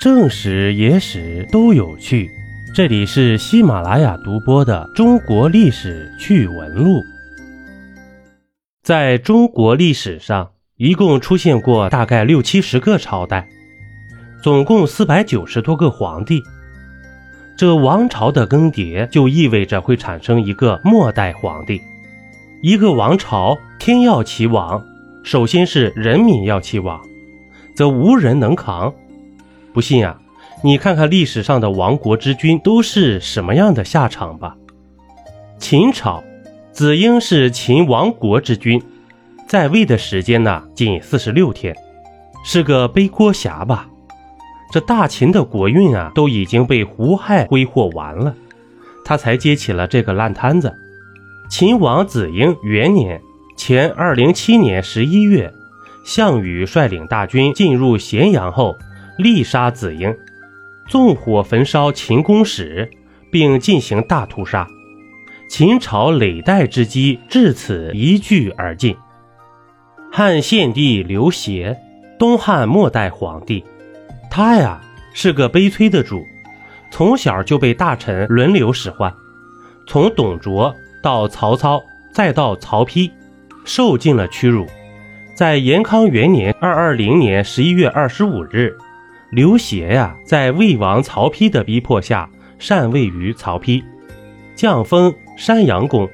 正史、野史都有趣。这里是喜马拉雅独播的《中国历史趣闻录》。在中国历史上，一共出现过大概六七十个朝代，总共四百九十多个皇帝。这王朝的更迭，就意味着会产生一个末代皇帝。一个王朝天要其亡，首先是人民要其亡，则无人能扛。不信啊，你看看历史上的亡国之君都是什么样的下场吧。秦朝，子婴是秦亡国之君，在位的时间呢仅四十六天，是个背锅侠吧。这大秦的国运啊都已经被胡亥挥霍完了，他才接起了这个烂摊子。秦王子婴元年前二零七年十一月，项羽率领大军进入咸阳后。力杀子婴，纵火焚烧秦宫室，并进行大屠杀。秦朝累代之基至此一炬而尽。汉献帝刘协，东汉末代皇帝，他呀是个悲催的主，从小就被大臣轮流使唤，从董卓到曹操，再到曹丕，受尽了屈辱。在延康元年（二二零年）十一月二十五日。刘协呀，在魏王曹丕的逼迫下，禅位于曹丕，降封山阳公，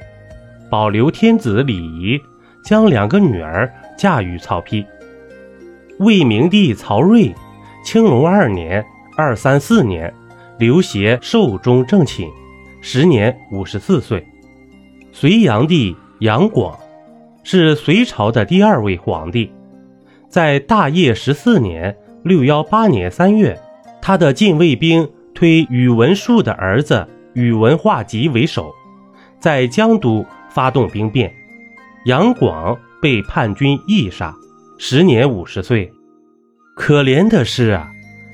保留天子礼仪，将两个女儿嫁与曹丕。魏明帝曹睿，青龙二年（二三四年），刘协寿终正寝，时年五十四岁。隋炀帝杨广，是隋朝的第二位皇帝，在大业十四年。六幺八年三月，他的禁卫兵推宇文述的儿子宇文化及为首，在江都发动兵变，杨广被叛军缢杀，时年五十岁。可怜的是啊，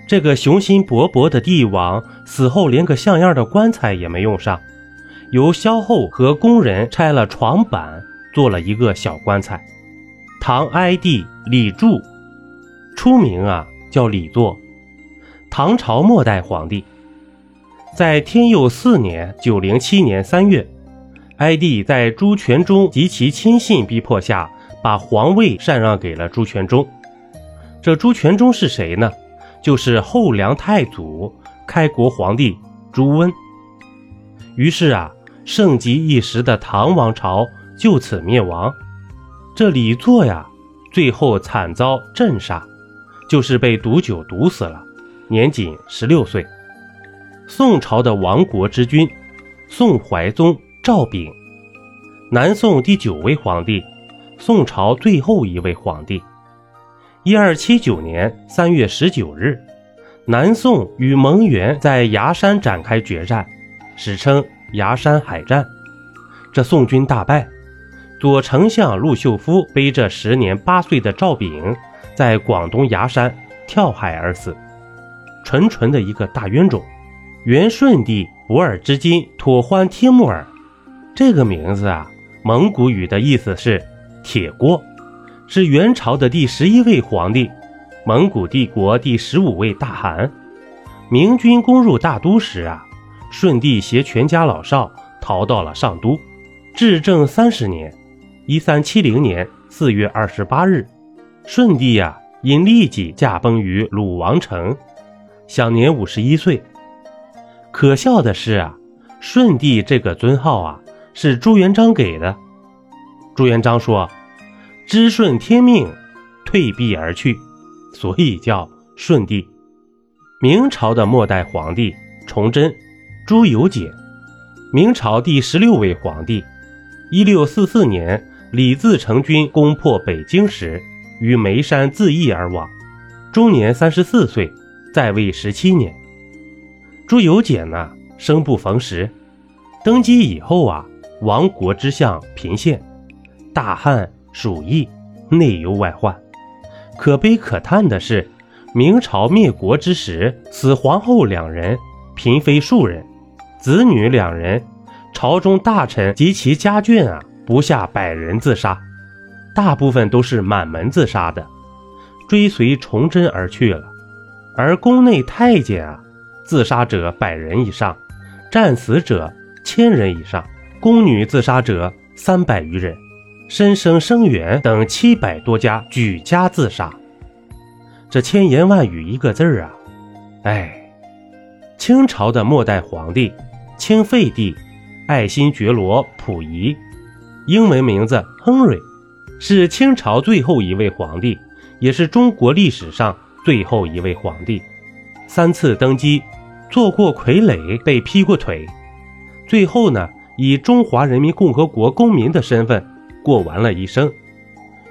这个雄心勃勃的帝王死后连个像样的棺材也没用上，由萧后和工人拆了床板做了一个小棺材。唐哀帝李柱，出名啊。叫李作，唐朝末代皇帝，在天佑四年（九零七年）三月，哀帝在朱全忠及其亲信逼迫下，把皇位禅让给了朱全忠。这朱全忠是谁呢？就是后梁太祖、开国皇帝朱温。于是啊，盛极一时的唐王朝就此灭亡。这李作呀，最后惨遭镇杀。就是被毒酒毒死了，年仅十六岁。宋朝的亡国之君，宋怀宗赵昺，南宋第九位皇帝，宋朝最后一位皇帝。一二七九年三月十九日，南宋与蒙元在崖山展开决战，史称崖山海战。这宋军大败，左丞相陆秀夫背着时年八岁的赵昺。在广东崖山跳海而死，纯纯的一个大冤种。元顺帝博尔之金妥欢帖木儿，这个名字啊，蒙古语的意思是铁锅，是元朝的第十一位皇帝，蒙古帝国第十五位大汗。明军攻入大都时啊，顺帝携全家老少逃到了上都。至正三十年（一三七零年）四月二十八日。顺帝呀，因立即驾崩于鲁王城，享年五十一岁。可笑的是啊，顺帝这个尊号啊，是朱元璋给的。朱元璋说：“知顺天命，退避而去，所以叫顺帝。”明朝的末代皇帝崇祯，朱由检，明朝第十六位皇帝。一六四四年，李自成军攻破北京时。于眉山自缢而亡，终年三十四岁，在位十七年。朱由检呢，生不逢时，登基以后啊，亡国之相频现，大旱、鼠疫、内忧外患。可悲可叹的是，明朝灭国之时，死皇后两人，嫔妃数人，子女两人，朝中大臣及其家眷啊，不下百人自杀。大部分都是满门自杀的，追随崇祯而去了。而宫内太监啊，自杀者百人以上，战死者千人以上，宫女自杀者三百余人，申生生源等七百多家举家自杀。这千言万语一个字儿啊，哎。清朝的末代皇帝清废帝爱新觉罗溥仪，英文名字亨瑞，是清朝最后一位皇帝，也是中国历史上最后一位皇帝。三次登基，做过傀儡，被劈过腿，最后呢，以中华人民共和国公民的身份过完了一生。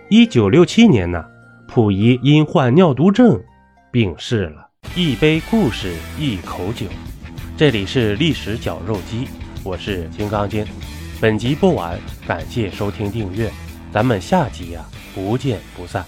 一九六七年呢，溥仪因患尿毒症病逝了。一杯故事，一口酒。这里是历史绞肉机，我是金刚经。本集播完，感谢收听订阅，咱们下集呀，不见不散。